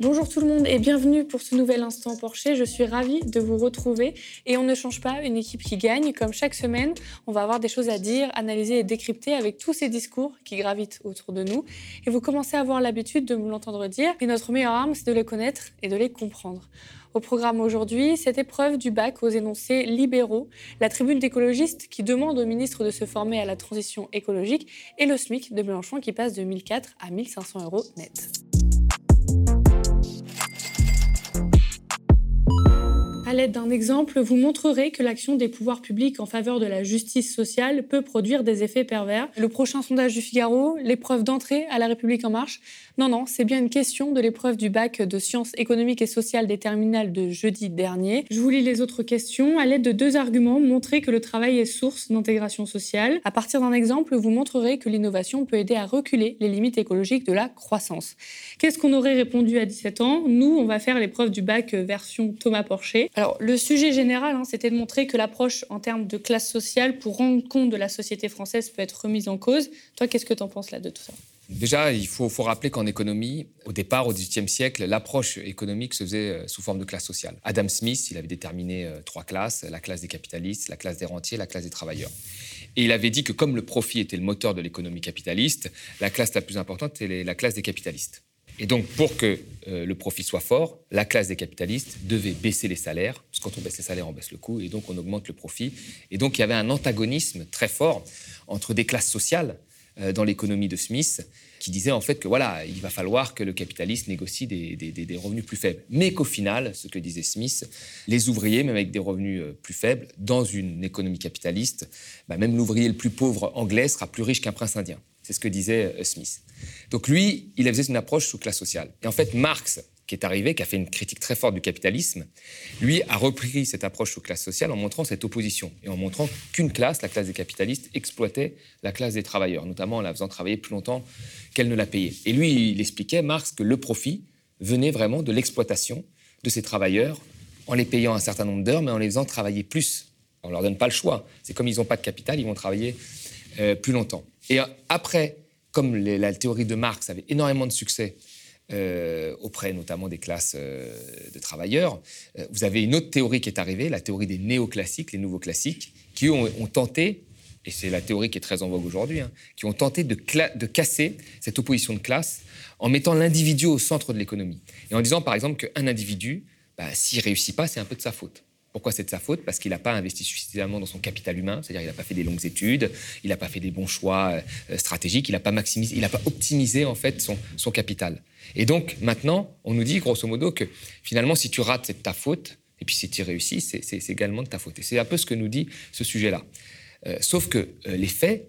Bonjour tout le monde et bienvenue pour ce nouvel instant Porsche. Je suis ravie de vous retrouver et on ne change pas une équipe qui gagne. Comme chaque semaine, on va avoir des choses à dire, analyser et décrypter avec tous ces discours qui gravitent autour de nous. Et vous commencez à avoir l'habitude de me l'entendre dire. Et notre meilleure arme, c'est de les connaître et de les comprendre. Au programme aujourd'hui, cette épreuve du bac aux énoncés libéraux, la tribune d'écologistes qui demande au ministre de se former à la transition écologique et le SMIC de Mélenchon qui passe de 1004 à 1500 euros net. L'aide d'un exemple, vous montrerez que l'action des pouvoirs publics en faveur de la justice sociale peut produire des effets pervers. Le prochain sondage du Figaro, l'épreuve d'entrée à la République en marche. Non, non, c'est bien une question de l'épreuve du bac de sciences économiques et sociales des terminales de jeudi dernier. Je vous lis les autres questions. À l'aide de deux arguments, montrez que le travail est source d'intégration sociale. À partir d'un exemple, vous montrerez que l'innovation peut aider à reculer les limites écologiques de la croissance. Qu'est-ce qu'on aurait répondu à 17 ans? Nous, on va faire l'épreuve du bac version Thomas Porcher. Alors, le sujet général, hein, c'était de montrer que l'approche en termes de classe sociale pour rendre compte de la société française peut être remise en cause. Toi, qu'est-ce que tu en penses là de tout ça? Déjà, il faut, rappeler qu'en économie, au départ, au XVIIIe siècle, l'approche économique se faisait euh, sous forme de classe sociale. Adam Smith, il avait déterminé euh, trois classes, la classe des capitalistes, la classe des rentiers, la classe des travailleurs. Et il avait dit que comme le profit était le moteur de l'économie capitaliste, la classe la plus importante était la classe des capitalistes. Et donc, pour que euh, le profit soit fort, la classe des capitalistes devait baisser les salaires, parce que quand on baisse les salaires, on baisse le coût, et donc on augmente le profit. Et donc, il y avait un antagonisme très fort entre des classes sociales euh, dans l'économie de Smith, qui disait en fait que voilà, il va falloir que le capitaliste négocie des, revenus plus faibles. Mais qu'au final, ce que disait Smith, les ouvriers, même avec des revenus euh, plus faibles, dans une économie capitaliste, bah, même l'ouvrier le plus pauvre anglais sera plus riche qu'un prince indien. C'est ce que disait euh, Smith. Donc lui, il faisait une approche sous classe sociale. Et en fait, Marx qui est arrivé, qui a fait une critique très forte du capitalisme, lui a repris cette approche aux classes sociales en montrant cette opposition et en montrant qu'une classe, la classe des capitalistes, exploitait la classe des travailleurs, notamment en la faisant travailler plus longtemps qu'elle ne l'a payée. Et lui, il expliquait, Marx, que le profit venait vraiment de l'exploitation de ces travailleurs en les payant un certain nombre d'heures, mais en les faisant travailler plus. On ne leur donne pas le choix. C'est comme ils n'ont pas de capital, ils vont travailler euh, plus longtemps. Et après, comme la théorie de Marx avait énormément de succès euh, auprès notamment des classes euh, de travailleurs. Euh, vous avez une autre théorie qui est arrivée, la théorie des néoclassiques, les nouveaux classiques, qui ont, tenté, et c'est la théorie qui est très en vogue aujourd'hui, hein, qui ont tenté de, de, casser cette opposition de classe en mettant l'individu au centre de l'économie. Et en disant par exemple qu'un individu, bah, s'il réussit pas, c'est un peu de sa faute. Pourquoi c'est de sa faute? Parce qu'il n'a pas investi suffisamment dans son capital humain, c'est-à-dire qu'il n'a pas fait des longues études, il n'a pas fait des bons choix euh, stratégiques, il n'a pas il pas optimisé en fait son, son, capital. Et donc maintenant, on nous dit grosso modo que finalement, si tu rates, c'est de ta faute, et puis si tu réussis, c'est également de ta faute. Et c'est un peu ce que nous dit ce sujet-là. Euh, sauf que euh, les faits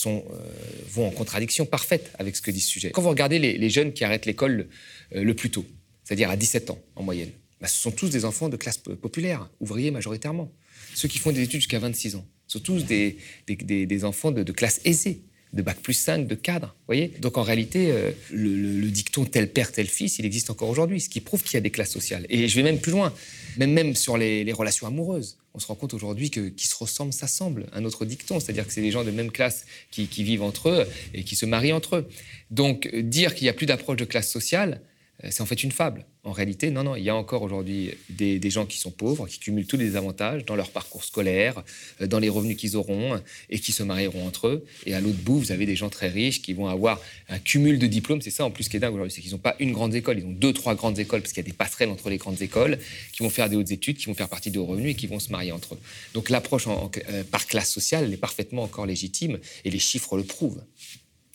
vont en contradiction parfaite avec ce que dit ce sujet. Quand vous regardez les jeunes qui arrêtent l'école le plus tôt, c'est-à-dire à 17 ans en moyenne, bah, ce sont tous des enfants de classe populaire, ouvriers majoritairement. Ceux qui font des études jusqu'à 26 ans sont tous des, enfants de, classe aisée, de bac plus 5, de cadre. Voyez Donc en réalité, euh, le, dicton tel père, tel fils, il existe encore aujourd'hui, ce qui prouve qu'il y a des classes sociales. Et je vais même plus loin, même, même sur les, relations amoureuses. On se rend compte aujourd'hui que qui se ressemblent s'assemblent. Un autre dicton, c'est-à-dire que c'est des gens de même classe qui, vivent entre eux et qui se marient entre eux. Donc dire qu'il n'y a plus d'approche de classe sociale, c'est en fait une fable. En réalité, non, non, il y a encore aujourd'hui des, gens qui sont pauvres, qui cumulent tous les avantages dans leur parcours scolaire, euh, dans les revenus qu'ils auront et qui se marieront entre eux. Et à l'autre bout, vous avez des gens très riches qui vont avoir un cumul de diplômes. C'est ça en plus qui est dingue aujourd'hui, c'est qu'ils n'ont pas une grande école, ils ont deux, trois grandes écoles parce qu'il y a des passerelles entre les grandes écoles, qui vont faire des hautes études, qui vont faire partie de hauts revenus et qui vont se marier entre eux. Donc l'approche euh, par classe sociale, elle est parfaitement encore légitime et les chiffres le prouvent.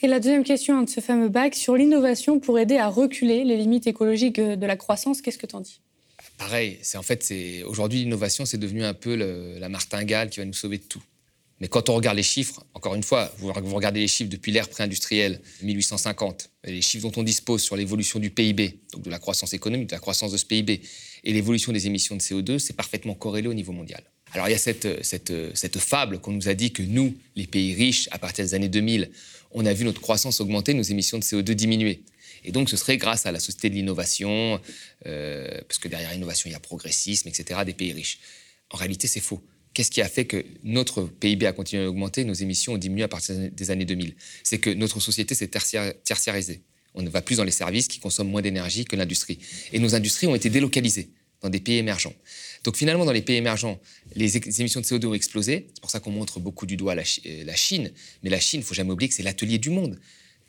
Et la deuxième question de ce fameux bac sur l'innovation pour aider à reculer les limites écologiques euh, de la croissance, qu'est-ce que tu en dis? Pareil, c'est en fait, c'est aujourd'hui l'innovation, c'est devenu un peu la martingale qui va nous sauver de tout. Mais quand on regarde les chiffres, encore une fois, vous, regardez les chiffres depuis l'ère pré-industrielle, 1850, les chiffres dont on dispose sur l'évolution du PIB, donc de la croissance économique, de la croissance de ce PIB, et l'évolution des émissions de CO2, c'est parfaitement corrélé au niveau mondial. Alors il y a cette, cette, cette fable qu'on nous a dit que nous, les pays riches, à partir des années 2000, on a vu notre croissance augmenter, nos émissions de CO2 diminuer. Et donc ce serait grâce à la société de l'innovation, euh, parce que derrière l'innovation, il y a progressisme, etc., des pays riches. En réalité, c'est faux. Qu'est-ce qui a fait que notre PIB a continué à augmenter, nos émissions ont diminué à partir des années 2000 C'est que notre société s'est tertiarisée. On ne va plus dans les services qui consomment moins d'énergie que l'industrie. Et nos industries ont été délocalisées dans des pays émergents. Donc finalement, dans les pays émergents, les, émissions de CO2 ont explosé. C'est pour ça qu'on montre beaucoup du doigt la, euh, Chine. Mais la Chine, il faut jamais oublier que c'est l'atelier du monde.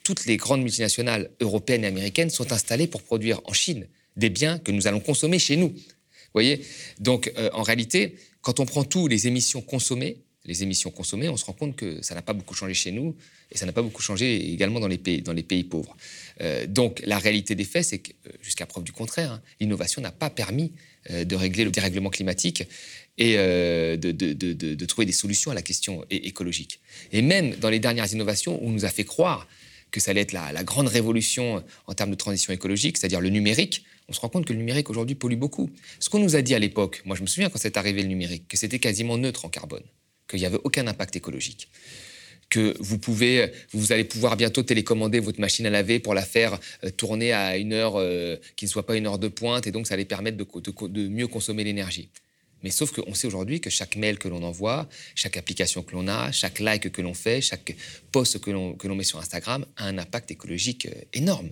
Toutes les grandes multinationales européennes et américaines sont installées pour produire en Chine des biens que nous allons consommer chez nous. Vous voyez? Donc euh, en réalité, quand on prend tous les émissions consommées, les émissions consommées, on se rend compte que ça n'a pas beaucoup changé chez nous et ça n'a pas beaucoup changé également dans les pays, dans les pays pauvres. Euh, donc la réalité des faits, c'est que jusqu'à preuve du contraire, hein, l'innovation n'a pas permis euh, de régler le dérèglement climatique et euh, de, trouver des solutions à la question écologique. Et même dans les dernières innovations, on nous a fait croire que ça allait être la, grande révolution en termes de transition écologique, c'est-à-dire le numérique, on se rend compte que le numérique aujourd'hui pollue beaucoup. Ce qu'on nous a dit à l'époque, moi je me souviens quand c'est arrivé le numérique, que c'était quasiment neutre en carbone, qu'il n'y avait aucun impact écologique que vous pouvez, vous allez pouvoir bientôt télécommander votre machine à laver pour la faire euh, tourner à une heure euh, qui ne soit pas une heure de pointe, et donc ça allait permettre de, mieux consommer l'énergie. Mais sauf qu'on sait aujourd'hui que chaque mail que l'on envoie, chaque application que l'on a, chaque like que l'on fait, chaque post que l'on met sur Instagram a un impact écologique euh, énorme.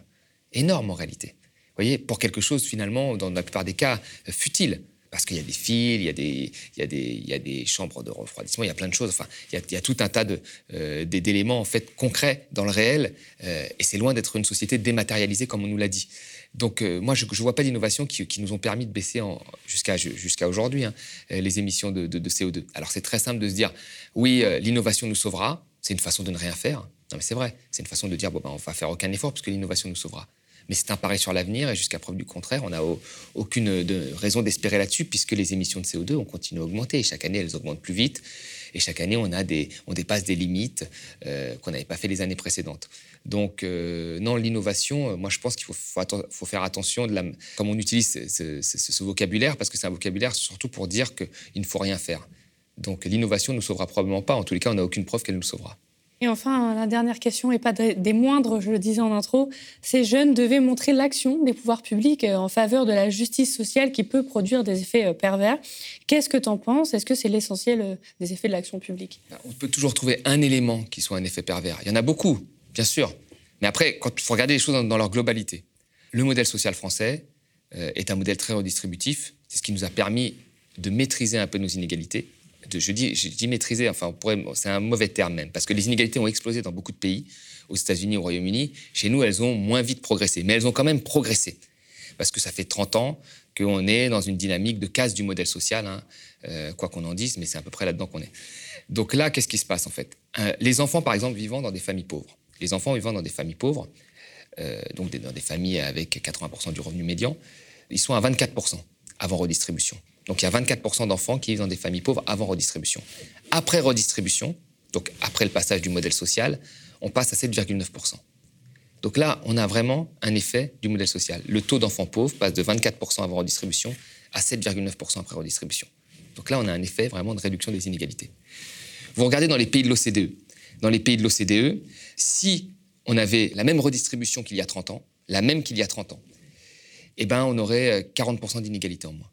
Énorme en réalité. Vous voyez, pour quelque chose finalement, dans la plupart des cas, futile parce qu'il y a des fils, il y a des, il y a des, il y a des chambres de refroidissement, il y a plein de choses. Enfin, il y a, tout un tas euh, d'éléments en fait concrets dans le réel, euh, et c'est loin d'être une société dématérialisée comme on nous l'a dit. Donc euh, moi, je ne vois pas d'innovation qui, nous ont permis de baisser jusqu'à aujourd'hui hein, les émissions de, CO2. Alors c'est très simple de se dire, oui, l'innovation nous sauvera. C'est une façon de ne rien faire. Non mais c'est vrai, c'est une façon de dire, bon ben, on va faire aucun effort puisque l'innovation nous sauvera mais c'est un pari sur l'avenir et jusqu'à preuve du contraire, on n'a aucune raison d'espérer là-dessus puisque les émissions de CO2 ont continué à augmenter. Et chaque année, elles augmentent plus vite et chaque année, on, dépasse des limites euh, qu'on n'avait pas fait les années précédentes. Donc, euh, non, l'innovation, euh, moi, je pense qu'il faut, faut, faire attention de la, comme on utilise ce, ce vocabulaire, parce que c'est un vocabulaire surtout pour dire qu'il ne faut rien faire. Donc, l'innovation ne nous sauvera probablement pas. En tous les cas, on n'a aucune preuve qu'elle nous sauvera. Et enfin, la dernière question, et pas des moindres, je le disais en intro, ces jeunes devaient montrer l'action des pouvoirs publics euh, en faveur de la justice sociale qui peut produire des effets euh, pervers. Qu'est-ce que tu en penses? Est-ce que c'est l'essentiel euh, des effets de l'action publique? Bah, On peut toujours trouver un élément qui soit un effet pervers. Il y en a beaucoup, bien sûr. Mais après, il faut regarder les choses dans, leur globalité. Le modèle social français est un modèle très redistributif. C'est ce qui nous a permis de maîtriser un peu nos inégalités je, dis, je maîtriser, enfin, c'est un mauvais terme même, parce que les inégalités ont explosé dans beaucoup de pays, aux États-Unis, au Royaume-Uni. Chez nous, elles ont moins vite progressé, mais elles ont quand même progressé, parce que ça fait 30 ans qu'on est dans une dynamique de casse du modèle social, hein, euh, quoi qu'on en dise, mais c'est à peu près là-dedans qu'on est. Donc là, qu'est-ce qui se passe en fait? Euh, Les enfants, par exemple, vivant dans des familles pauvres. Les enfants vivant dans des familles pauvres, euh, donc dans des familles avec 80% du revenu médian, ils sont à 24% avant redistribution. Donc il y a 24% d'enfants qui vivent dans des familles pauvres avant redistribution. Après redistribution, donc après le passage du modèle social, on passe à 7,9%. Donc là, on a vraiment un effet du modèle social. Le taux d'enfants pauvres passe de 24% avant redistribution à 7,9% après redistribution. Donc là, on a un effet vraiment de réduction des inégalités. Vous regardez dans les pays de l'OCDE. Dans les pays de l'OCDE, si on avait la même redistribution qu'il y a 30 ans, la même qu'il y a 30 ans, eh ben, on aurait 40% d'inégalités en moins.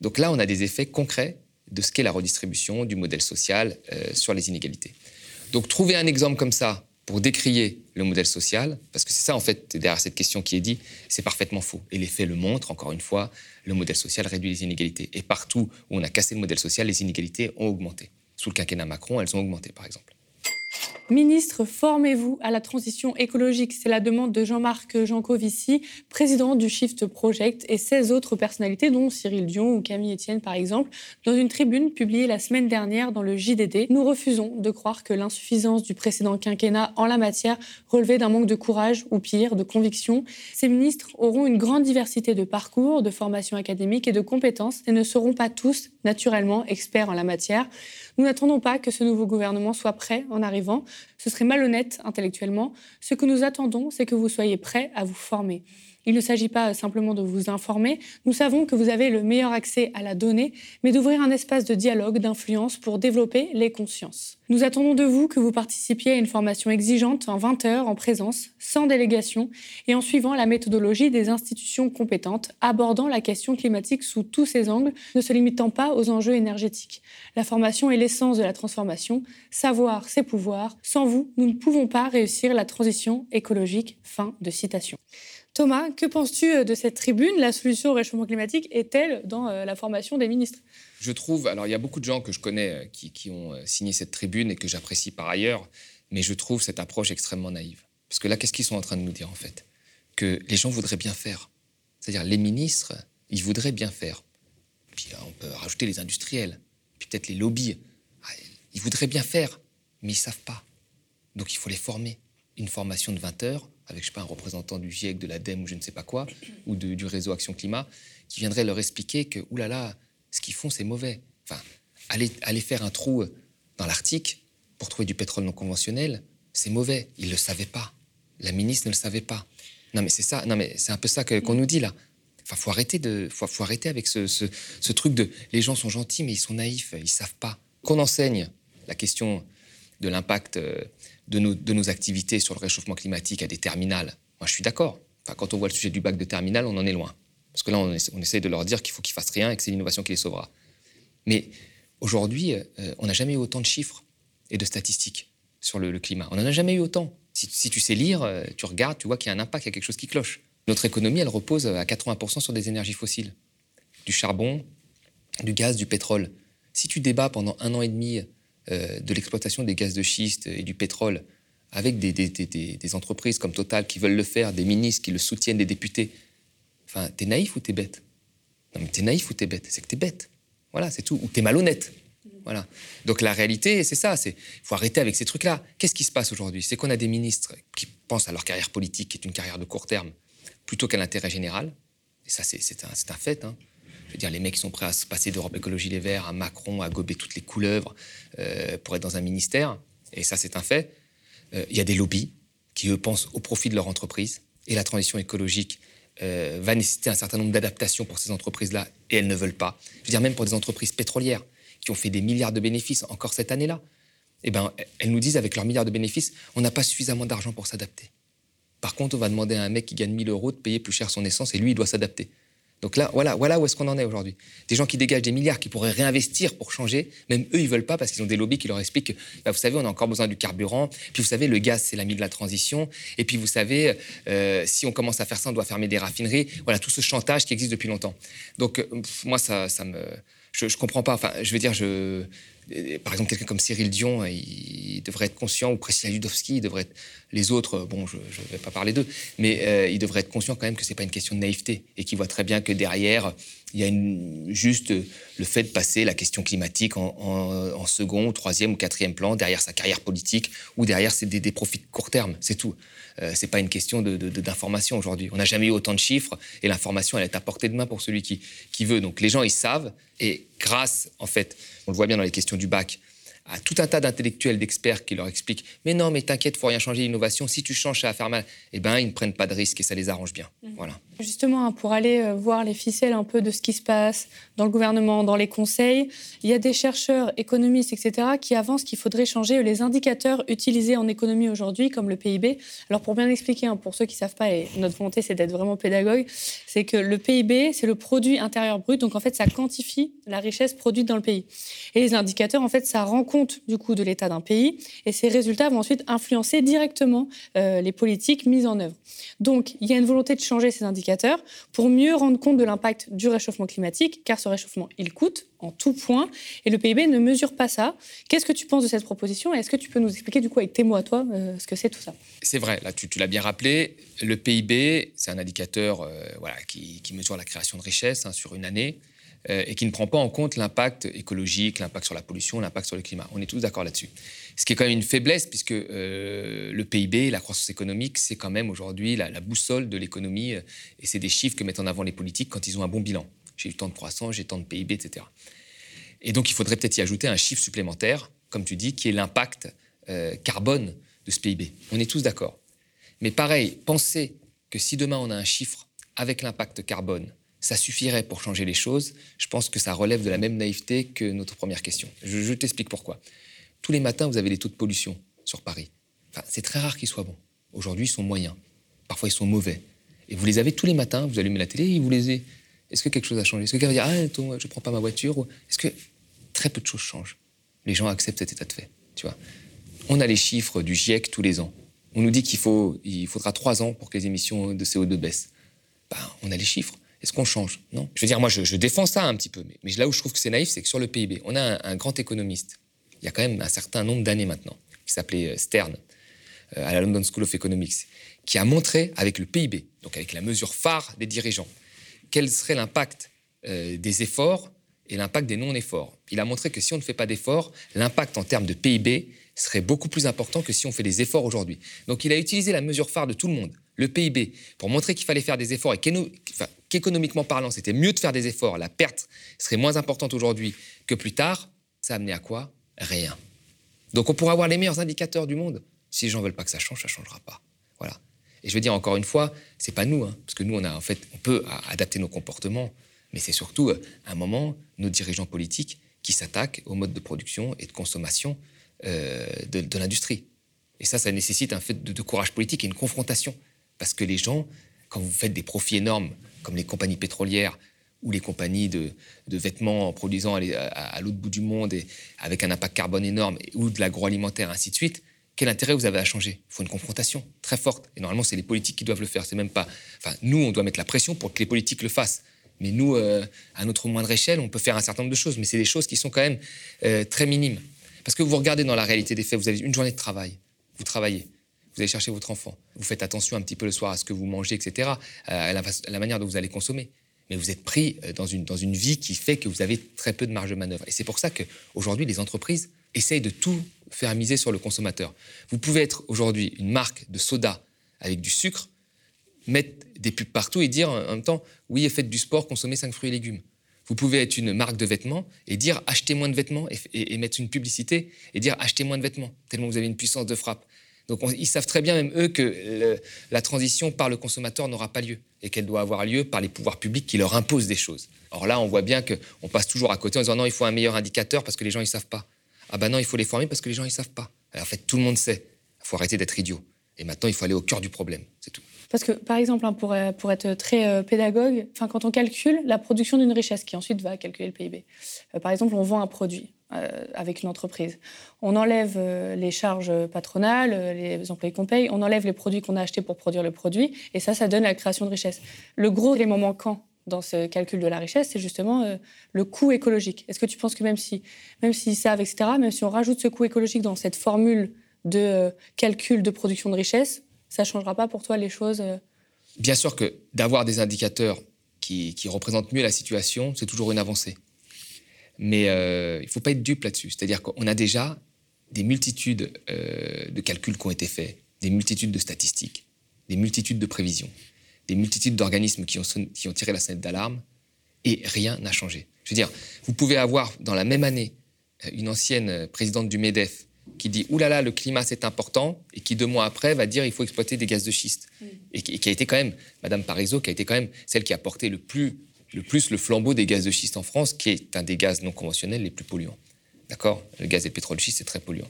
Donc là, on a des effets concrets de ce qu'est la redistribution du modèle social euh, sur les inégalités. Donc trouver un exemple comme ça pour décrier le modèle social, parce que c'est ça en fait derrière cette question qui est dit, c'est parfaitement faux. Et les faits le montrent, encore une fois, le modèle social réduit les inégalités. Et partout où on a cassé le modèle social, les inégalités ont augmenté. Sous le quinquennat Macron, elles ont augmenté par exemple. Ministre, formez-vous à la transition écologique. C'est la demande de Jean-Marc Jancovici, président du Shift Project, et 16 autres personnalités, dont Cyril Dion ou Camille Etienne, par exemple, dans une tribune publiée la semaine dernière dans le JDD. Nous refusons de croire que l'insuffisance du précédent quinquennat en la matière relevait d'un manque de courage ou pire, de conviction. Ces ministres auront une grande diversité de parcours, de formation académique et de compétences et ne seront pas tous, naturellement, experts en la matière. Nous n'attendons pas que ce nouveau gouvernement soit prêt en arrivant. Ce serait malhonnête intellectuellement. Ce que nous attendons, c'est que vous soyez prêts à vous former. Il ne s'agit pas simplement de vous informer. Nous savons que vous avez le meilleur accès à la donnée, mais d'ouvrir un espace de dialogue, d'influence pour développer les consciences. Nous attendons de vous que vous participiez à une formation exigeante en 20 heures en présence, sans délégation et en suivant la méthodologie des institutions compétentes, abordant la question climatique sous tous ses angles, ne se limitant pas aux enjeux énergétiques. La formation est l'essence de la transformation. Savoir, c'est pouvoir. Sans vous, nous ne pouvons pas réussir la transition écologique. Fin de citation. Thomas, que penses-tu euh, de cette tribune? La solution au réchauffement climatique est-elle dans euh, la formation des ministres? Je trouve, alors il y a beaucoup de gens que je connais euh, qui, ont signé cette tribune et que j'apprécie par ailleurs, mais je trouve cette approche extrêmement naïve. Parce que là, qu'est-ce qu'ils sont en train de nous dire en fait? Que les gens voudraient bien faire. C'est-à-dire les ministres, ils voudraient bien faire. Puis on peut rajouter les industriels, puis peut-être les lobbies. Ah, ils voudraient bien faire, mais ils savent pas. Donc il faut les former. Une formation de 20 heures, avec je sais pas, un représentant du GIEC, de l'ADEME ou je ne sais pas quoi, ou du réseau Action Climat, qui viendrait leur expliquer que, oulala, ce qu'ils font, c'est mauvais. Enfin, aller, aller faire un trou dans l'Arctique pour trouver du pétrole non conventionnel, c'est mauvais. Ils ne le savaient pas. La ministre ne le savait pas. Non, mais c'est ça. Non, mais c'est un peu ça qu'on nous dit là. Enfin, faut arrêter de, faut, faut arrêter avec ce, ce, ce, truc de, les gens sont gentils, mais ils sont naïfs, ils savent pas. Qu'on enseigne la question de l'impact euh, de nos, activités sur le réchauffement climatique à des terminales, moi je suis d'accord. Quand on voit le sujet du bac de terminale, on en est loin. Parce que là, on, essaie, de leur dire qu'il faut qu'ils fassent rien et que c'est l'innovation qui les sauvera. Mais aujourd'hui, euh, on n'a jamais eu autant de chiffres et de statistiques sur le, climat. On n'en a jamais eu autant. Si, si, tu sais lire, euh, tu regardes, tu vois qu'il y a un impact, il y a quelque chose qui cloche. Notre économie, elle repose à 80% sur des énergies fossiles. Du charbon, du gaz, du pétrole. Si tu débats pendant un an et demi euh, de l'exploitation des gaz de schiste et du pétrole avec des, entreprises comme Total qui veulent le faire, des ministres qui le soutiennent, des députés. Enfin, t'es naïf ou t'es bête? Non, mais t'es naïf ou t'es bête? C'est que t'es bête. Voilà, c'est tout. Ou t'es malhonnête. Voilà. Donc la réalité, c'est ça. Il faut arrêter avec ces trucs-là. Qu'est-ce qui se passe aujourd'hui? C'est qu'on a des ministres qui pensent à leur carrière politique, qui est une carrière de court terme, plutôt qu'à l'intérêt général. Et ça, c'est un, un, fait. Hein. Dire, les mecs sont prêts à se passer d'Europe Écologie Les Verts à Macron, à gober toutes les couleuvres euh, pour être dans un ministère. Et ça, c'est un fait. Euh, il y a des lobbies qui, eux, pensent au profit de leur entreprise. Et la transition écologique euh, va nécessiter un certain nombre d'adaptations pour ces entreprises-là. Et elles ne veulent pas. Je veux dire, même pour des entreprises pétrolières qui ont fait des milliards de bénéfices encore cette année-là, eh ben, elles nous disent, avec leurs milliards de bénéfices, on n'a pas suffisamment d'argent pour s'adapter. Par contre, on va demander à un mec qui gagne 1000 euros de payer plus cher son essence et lui, il doit s'adapter. Donc là, voilà, voilà où est-ce qu'on en est aujourd'hui. Des gens qui dégagent des milliards, qui pourraient réinvestir pour changer, même eux, ils veulent pas parce qu'ils ont des lobbies qui leur expliquent que, bah, vous savez, on a encore besoin du carburant, puis vous savez, le gaz, c'est l'ami de la transition, et puis vous savez, euh, si on commence à faire ça, on doit fermer des raffineries. Voilà, tout ce chantage qui existe depuis longtemps. Donc, euh, moi, ça, ça me... Je, je comprends pas. Enfin, je veux dire, je par exemple, quelqu'un comme Cyril Dion, il devrait être conscient, ou Priscilla Ludowski, il devrait être, les autres, bon, je ne vais pas parler d'eux, mais euh, il devrait être conscient quand même que ce n'est pas une question de naïveté et qu'il voit très bien que derrière, il y a une, juste le fait de passer la question climatique en, second, troisième ou quatrième plan, derrière sa carrière politique ou derrière des, des profits de court terme, c'est tout. Euh, c'est pas une question d'information aujourd'hui. On n'a jamais eu autant de chiffres et l'information, elle est à portée de main pour celui qui, qui veut. Donc les gens, ils savent et grâce, en fait, on le voit bien dans les questions du bac, à tout un tas d'intellectuels, d'experts qui leur expliquent Mais non, mais t'inquiète, faut rien changer l'innovation. Si tu changes, ça va faire mal. Eh bien, ils ne prennent pas de risques et ça les arrange bien. Mmh. Voilà. Justement, hein, pour aller euh, voir les ficelles un peu de ce qui se passe dans le gouvernement, dans les conseils, il y a des chercheurs, économistes, etc., qui avancent qu'il faudrait changer les indicateurs utilisés en économie aujourd'hui, comme le PIB. Alors, pour bien expliquer, hein, pour ceux qui ne savent pas, et notre volonté, c'est d'être vraiment pédagogue, c'est que le PIB, c'est le produit intérieur brut. Donc, en fait, ça quantifie la richesse produite dans le pays. Et les indicateurs, en fait, ça rend du coût de l'état d'un pays. Et ces résultats vont ensuite influencer directement euh, les politiques mises en œuvre. Donc, il y a une volonté de changer ces indicateurs pour mieux rendre compte de l'impact du réchauffement climatique, car ce réchauffement, il coûte en tout point, et le PIB ne mesure pas ça. Qu'est-ce que tu penses de cette proposition et est-ce que tu peux nous expliquer du coup avec tes mots à toi euh, ce que c'est tout ça? C'est vrai, là tu, l'as bien rappelé, le PIB, c'est un indicateur euh, voilà, qui, mesure la création de richesse hein, sur une année. Euh, et qui ne prend pas en compte l'impact écologique, l'impact sur la pollution, l'impact sur le climat. On est tous d'accord là-dessus. Ce qui est quand même une faiblesse, puisque euh, le PIB, la croissance économique, c'est quand même aujourd'hui la, boussole de l'économie, euh, et c'est des chiffres que mettent en avant les politiques quand ils ont un bon bilan. J'ai eu tant de croissance, j'ai tant de PIB, etc. Et donc il faudrait peut-être y ajouter un chiffre supplémentaire, comme tu dis, qui est l'impact carbone de ce PIB. On est tous d'accord. Mais pareil, penser que si demain on a un chiffre avec l'impact carbone, ça suffirait pour changer les choses, je pense que ça relève de la même naïveté que notre première question. Je, t'explique pourquoi. Tous les matins, vous avez des taux de pollution sur Paris. c'est très rare qu'ils soient bons. Aujourd'hui, ils sont moyens. Parfois, ils sont mauvais. Et vous les avez tous les matins, vous allumez la télé et vous les avez. Est-ce que quelque chose a changé? Est-ce que quelqu'un va dire Ah, je ne prends pas ma voiture? Est-ce que très peu de choses changent? Les gens acceptent cet état de fait. Tu vois On a les chiffres du GIEC tous les ans. On nous dit qu'il faut, il faudra trois ans pour que les émissions de CO2 baissent. Ben, on a les chiffres. Est-ce qu'on change? Non. Je veux dire, moi, je, défends ça un petit peu. Mais, là où je trouve que c'est naïf, c'est que sur le PIB, on a un, grand économiste, il y a quand même un certain nombre d'années maintenant, qui s'appelait euh, Stern, euh, à la London School of Economics, qui a montré avec le PIB, donc avec la mesure phare des dirigeants, quel serait l'impact euh, des efforts et l'impact des non-efforts. Il a montré que si on ne fait pas d'efforts, l'impact en termes de PIB serait beaucoup plus important que si on fait des efforts aujourd'hui. Donc il a utilisé la mesure phare de tout le monde, le PIB, pour montrer qu'il fallait faire des efforts et qu'économiquement parlant, c'était mieux de faire des efforts, la perte serait moins importante aujourd'hui que plus tard. Ça a amené à quoi? Rien. Donc on pourra avoir les meilleurs indicateurs du monde. Si les gens veulent pas que ça change, ça changera pas. Voilà. Et je veux dire encore une fois, c'est pas nous, hein, parce que nous on a en fait, on peut adapter nos comportements, mais c'est surtout euh, à un moment nos dirigeants politiques qui s'attaquent au mode de production et de consommation euh, de, l'industrie. Et ça, ça nécessite un fait de, courage politique et une confrontation. Parce que les gens, quand vous faites des profits énormes, comme les compagnies pétrolières ou les compagnies de, vêtements en produisant à, l'autre bout du monde et avec un impact carbone énorme, ou de l'agroalimentaire, ainsi de suite, quel intérêt vous avez à changer? Il faut une confrontation très forte. Et normalement, c'est les politiques qui doivent le faire. C'est même pas. Enfin, nous, on doit mettre la pression pour que les politiques le fassent. Mais nous, euh, à notre moindre échelle, on peut faire un certain nombre de choses. Mais c'est des choses qui sont quand même euh, très minimes. Parce que vous regardez dans la réalité des faits, vous avez une journée de travail, vous travaillez, vous allez chercher votre enfant, vous faites attention un petit peu le soir à ce que vous mangez, etc., à la, manière dont vous allez consommer. Mais vous êtes pris euh, dans une, dans une vie qui fait que vous avez très peu de marge de manœuvre. Et c'est pour ça qu'aujourd'hui, les entreprises essayent de tout faire miser sur le consommateur. Vous pouvez être aujourd'hui une marque de soda avec du sucre, mettre des pubs partout et dire en même temps, oui, faites du sport, consommez 5 fruits et légumes. Vous pouvez être une marque de vêtements et dire achetez moins de vêtements et, mettre une publicité et dire achetez moins de vêtements, tellement vous avez une puissance de frappe. Donc ils savent très bien, même eux, que la transition par le consommateur n'aura pas lieu et qu'elle doit avoir lieu par les pouvoirs publics qui leur imposent des choses. Or là, on voit bien qu'on passe toujours à côté en disant non, il faut un meilleur indicateur parce que les gens ne savent pas. Ah ben non, il faut les former parce que les gens ne savent pas. en fait, tout le monde sait. Il faut arrêter d'être idiot. Et maintenant, il faut aller au cœur du problème. C'est tout. Parce que, par exemple, hein, pour, euh, pour, être très euh, pédagogue, quand on calcule la production d'une richesse, qui ensuite va calculer le PIB, euh, par exemple, on vend un produit avec une entreprise. On enlève les charges patronales, les employés qu'on paye, on enlève les produits qu'on a achetés pour produire le produit, et ça, ça donne la création de richesse. Le gros élément manquant dans ce calcul de la richesse, c'est justement le coût écologique. Est-ce que tu penses que même si, même s'ils savent, etc., même si on rajoute ce coût écologique dans cette formule de calcul de production de richesse, ça ne changera pas pour toi les choses euh? Bien sûr que d'avoir des indicateurs qui, représentent mieux la situation, c'est toujours une avancée. Mais euh, il ne faut pas être dupe là-dessus. C'est-à-dire qu'on a déjà des multitudes euh, de calculs qui ont été faits, des multitudes de statistiques, des multitudes de prévisions, des multitudes d'organismes qui ont, qui ont tiré la sonnette d'alarme, et rien n'a changé. Je veux dire, vous pouvez avoir dans la même année une ancienne présidente du MEDEF qui dit oulala, là là, le climat c'est important, et qui deux mois après va dire il faut exploiter des gaz de schiste. Et, qui, a été quand même, Madame Parizeau, qui a été quand même celle qui a porté le plus, le plus le flambeau des gaz de schiste en France, qui est un des gaz non conventionnels les plus polluants. D'accord? Le gaz et le pétrole schiste, c'est très polluant.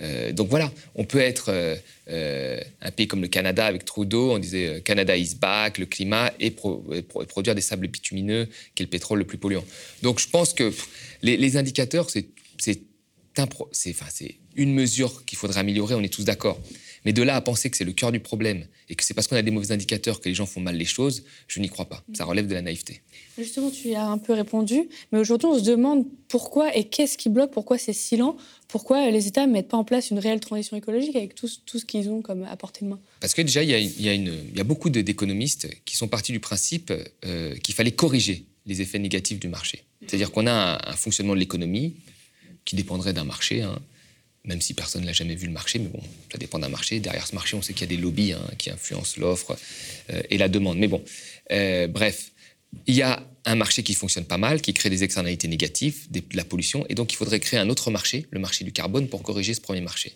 Euh, donc voilà, on peut être euh, euh, un pays comme le Canada avec Trudeau, on disait Canada is back, le climat, et, produire des sables bitumineux, qui est le pétrole le plus polluant. Donc je pense que les, les indicateurs, c'est c'est une mesure qu'il faudrait améliorer, on est tous d'accord. Mais de là à penser que c'est le cœur du problème et que c'est parce qu'on a des mauvais indicateurs que les gens font mal les choses, je n'y crois pas. Ça relève de la naïveté. Justement, tu y as un peu répondu, mais aujourd'hui, on se demande pourquoi et qu'est-ce qui bloque, pourquoi c'est si lent, pourquoi les États ne mettent pas en place une réelle transition écologique avec tout, tout ce qu'ils ont comme à portée de main Parce que déjà, il y a, y a, beaucoup d'économistes qui sont partis du principe euh, qu'il fallait corriger les effets négatifs du marché. C'est-à-dire qu'on a un fonctionnement de l'économie qui dépendrait d'un marché, hein, même si personne ne l'a jamais vu le marché, mais bon, ça dépend d'un marché. Derrière ce marché, on sait qu'il y a des lobbies hein, qui influencent l'offre euh, et la demande. Mais bon, euh, bref, il y a un marché qui fonctionne pas mal, qui crée des externalités négatives, de la pollution, et donc il faudrait créer un autre marché, le marché du carbone, pour corriger ce premier marché.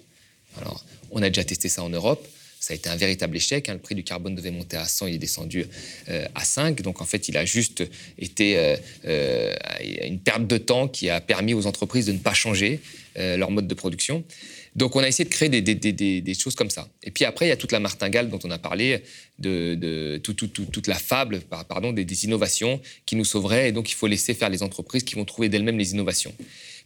Alors, on a déjà testé ça en Europe. Ça a été un véritable échec. Hein. Le prix du carbone devait monter à 100, il est descendu euh, à 5. Donc en fait, il a juste été euh, euh, une perte de temps qui a permis aux entreprises de ne pas changer leur mode de production. Donc on a essayé de créer des, choses comme ça. Et puis après, il y a toute la martingale dont on a parlé, de, toute la fable des, innovations qui nous sauveraient. Et donc il faut laisser faire les entreprises qui vont trouver d'elles-mêmes les innovations.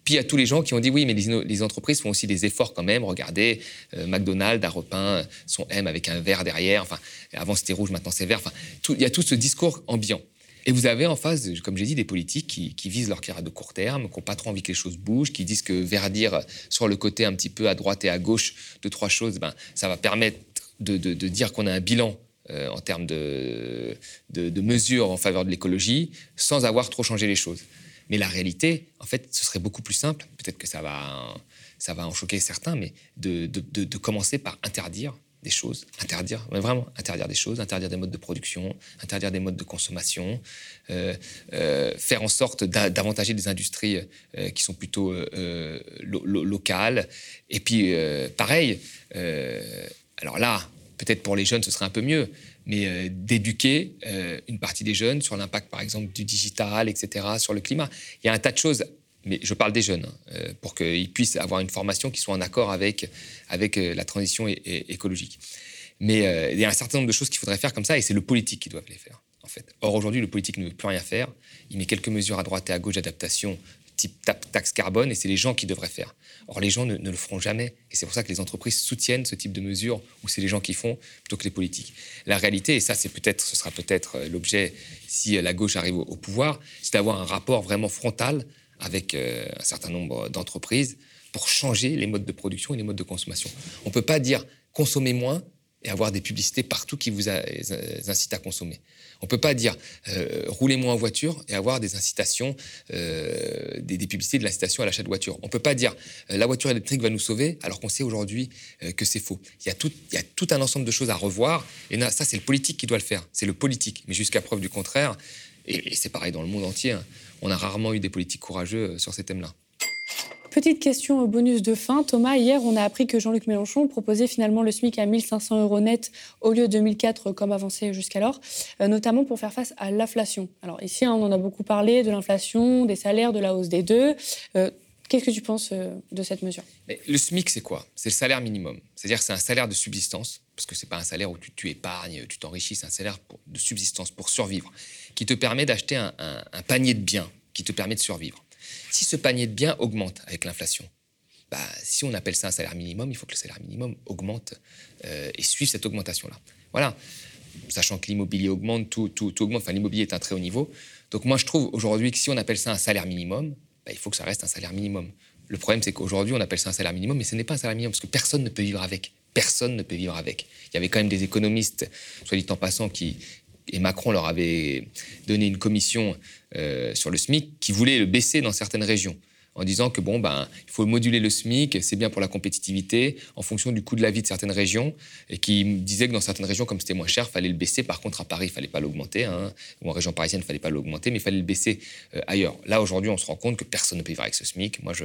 Puis a tous les gens qui ont dit oui, mais les, entreprises font aussi des efforts quand même. Regardez, euh, McDonald's a repeint son M avec un vert derrière. Enfin, avant c'était rouge, maintenant c'est vert. Enfin, il y a tout ce discours ambiant. Et vous avez en face, comme j'ai dit, des politiques qui, visent leur carrière de court terme, qui n'ont pas trop envie que les choses bougent, qui disent que verdir sur le côté un petit peu à droite et à gauche de trois choses, ben, ça va permettre de, dire qu'on a un bilan euh, en termes de, de, mesures en faveur de l'écologie sans avoir trop changé les choses. Mais la réalité, en fait, ce serait beaucoup plus simple, peut-être que ça va, ça va en choquer certains, mais de, commencer par interdire des choses, interdire, vraiment interdire des choses, interdire des modes de production, interdire des modes de consommation, euh, euh, faire en sorte d'avantager des industries euh, qui sont plutôt locales. Et puis, pareil, alors là, peut-être pour les jeunes, ce serait un peu mieux, mais d'éduquer une partie des jeunes sur l'impact, par exemple, du digital, etc., sur le climat. Il y a un tas de choses mais je parle des jeunes, hein, euh, pour qu'ils puissent avoir une formation qui soit en accord avec, avec euh, la transition écologique. Mais euh, il y a un certain nombre de choses qu'il faudrait faire comme ça, et c'est le politique qui doit les faire, en fait. Or, aujourd'hui, le politique ne veut plus rien faire. Il met quelques mesures à droite et à gauche d'adaptation, taxe carbone, et c'est les gens qui devraient faire. Or, les gens ne, le feront jamais, et c'est pour ça que les entreprises soutiennent ce type de mesures, où c'est les gens qui font, plutôt que les politiques. La réalité, et ça, c'est peut-être, ce sera peut-être l'objet si la gauche arrive au pouvoir, c'est d'avoir un rapport vraiment frontal avec euh, un certain nombre d'entreprises pour changer les modes de production et les modes de consommation. On ne peut pas dire consommer moins et avoir des publicités partout qui vous incitent à consommer. On ne peut pas dire euh, rouler moins en voiture et avoir des incitations, euh, des, publicités de l'incitation à l'achat de voiture. On ne peut pas dire la voiture électrique va nous sauver alors qu'on sait aujourd'hui que c'est faux. Il y, a tout, un ensemble de choses à revoir et ça, c'est le politique qui doit le faire. C'est le politique. Mais jusqu'à preuve du contraire, et, c'est pareil dans le monde entier, hein, on a rarement eu des politiques courageux euh, sur ces thèmes-là. Petite question bonus de fin. Thomas, hier, on a appris que Jean-Luc Mélenchon proposait finalement le SMIC à 1500 euros net au lieu de 2004 comme avancé jusqu'alors, euh, notamment pour faire face à l'inflation. Alors ici, hein, on en a beaucoup parlé de l'inflation, des salaires, de la hausse des deux. Euh, qu'est-ce que tu penses de cette mesure? Le SMIC, c'est quoi? C'est le salaire minimum. C'est-à-dire c'est un salaire de subsistance, parce que ce n'est pas un salaire où tu, épargnes, tu t'enrichis, c'est un salaire de subsistance pour survivre, qui te permet d'acheter un panier de biens qui te permet de survivre. Si ce panier de biens augmente avec l'inflation, bah, si on appelle ça un salaire minimum, il faut que le salaire minimum augmente euh, et suive cette augmentation-là. Voilà. Sachant que l'immobilier augmente, tout, tout, augmente. Enfin, l'immobilier est un très haut niveau. Donc moi, je trouve aujourd'hui que si on appelle ça un salaire minimum, bah, il faut que ça reste un salaire minimum. Le problème, c'est qu'aujourd'hui, on appelle ça un salaire minimum, mais ce n'est pas un salaire minimum, parce que personne ne peut vivre avec. Personne ne peut vivre avec. Il y avait quand même des économistes, soit dit en passant, qui, et Macron leur avait donné une commission euh, sur le SMIC qui voulait le baisser dans certaines régions en disant que bon, ben, il faut moduler le SMIC, c'est bien pour la compétitivité, en fonction du coût de la vie de certaines régions, et qui disait que dans certaines régions, comme c'était moins cher, il fallait le baisser. Par contre, à Paris, il fallait pas l'augmenter, hein, ou en région parisienne, il fallait pas l'augmenter, mais il fallait le baisser euh, ailleurs. Là, aujourd'hui, on se rend compte que personne ne peut vivre avec ce SMIC. Moi, je,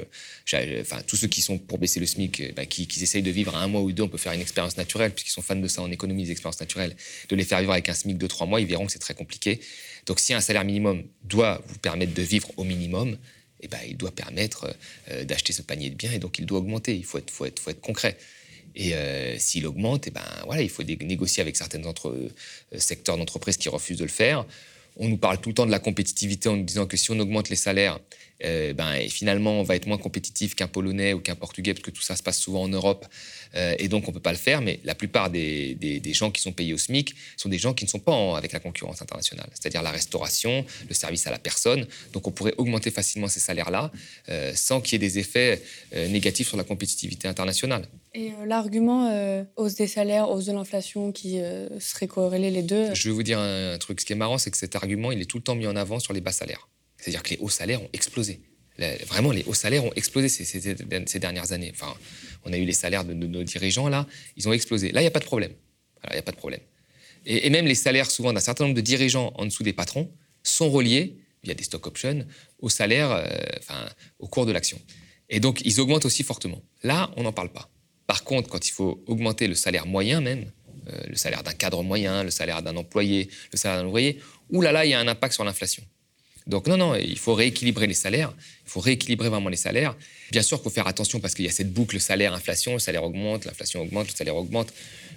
enfin, tous ceux qui sont pour baisser le SMIC, euh, ben, qui, qui, essayent de vivre à un mois ou deux, on peut faire une expérience naturelle, puisqu'ils sont fans de ça en économie, des expériences naturelles, de les faire vivre avec un SMIC de trois mois, ils verront que c'est très compliqué. Donc, si un salaire minimum doit vous permettre de vivre au minimum, eh ben, il doit permettre euh, d'acheter ce panier de biens et donc il doit augmenter. Il faut être, concret. Et euh, s'il augmente, eh ben, voilà, il faut négocier avec certains euh, secteurs d'entreprise qui refusent de le faire. On nous parle tout le temps de la compétitivité en nous disant que si on augmente les salaires, euh, ben, et finalement, on va être moins compétitif qu'un Polonais ou qu'un Portugais, parce que tout ça se passe souvent en Europe, euh, et donc on ne peut pas le faire. Mais la plupart des, des, gens qui sont payés au SMIC sont des gens qui ne sont pas avec la concurrence internationale, c'est-à-dire la restauration, le service à la personne. Donc on pourrait augmenter facilement ces salaires-là euh, sans qu'il y ait des effets négatifs sur la compétitivité internationale. Et l'argument hausse des salaires, hausse de l'inflation qui serait corrélé les deux Je vais vous dire un truc. Ce qui est marrant, c'est que cet argument, il est tout le temps mis en avant sur les bas salaires. C'est-à-dire que les hauts salaires ont explosé. vraiment, les hauts salaires ont explosé ces, dernières années. Enfin, on a eu les salaires de, nos dirigeants, là, ils ont explosé. Là, il n'y a pas de problème. Il n'y a pas de problème. Et, même les salaires, souvent, d'un certain nombre de dirigeants en dessous des patrons sont reliés, via des stock options, au salaire, euh, enfin, au cours de l'action. Et donc, ils augmentent aussi fortement. Là, on n'en parle pas. Par contre, quand il faut augmenter le salaire moyen même, euh, le salaire d'un cadre moyen, le salaire d'un employé, le salaire d'un ouvrier, oulala, il y a un impact sur l'inflation. Donc non, non, il faut rééquilibrer les salaires, il faut rééquilibrer vraiment les salaires. Bien sûr qu'il faut faire attention parce qu'il y a cette boucle salaire-inflation, le salaire augmente, l'inflation augmente, le salaire augmente.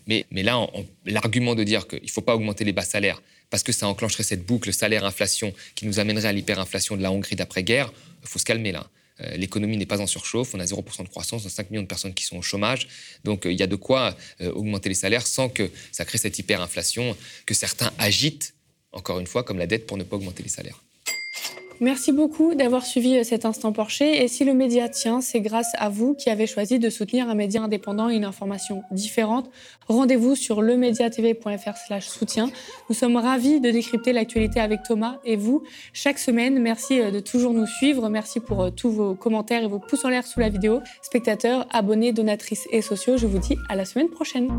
Mais, là, l'argument de dire qu'il ne faut pas augmenter les bas salaires parce que ça enclencherait cette boucle salaire-inflation qui nous amènerait à l'hyperinflation de la Hongrie d'après-guerre, il faut se calmer là. Euh, l'économie n'est pas en surchauffe, on a 0% de croissance, on a 5 millions de personnes qui sont au chômage. Donc euh, il y a de quoi euh, augmenter les salaires sans que ça crée cette hyperinflation que certains agitent, encore une fois, comme la dette pour ne pas augmenter les salaires. Merci beaucoup d'avoir suivi euh, cet instant Porcher. Et si le média tient, c'est grâce à vous qui avez choisi de soutenir un média indépendant et une information différente. Rendez-vous sur lemediatv.fr soutien. Nous sommes ravis de décrypter l'actualité avec Thomas et vous chaque semaine. Merci euh, de toujours nous suivre. Merci pour euh, tous vos commentaires et vos pouces en l'air sous la vidéo. Spectateurs, abonnés, donatrices et sociaux, je vous dis à la semaine prochaine.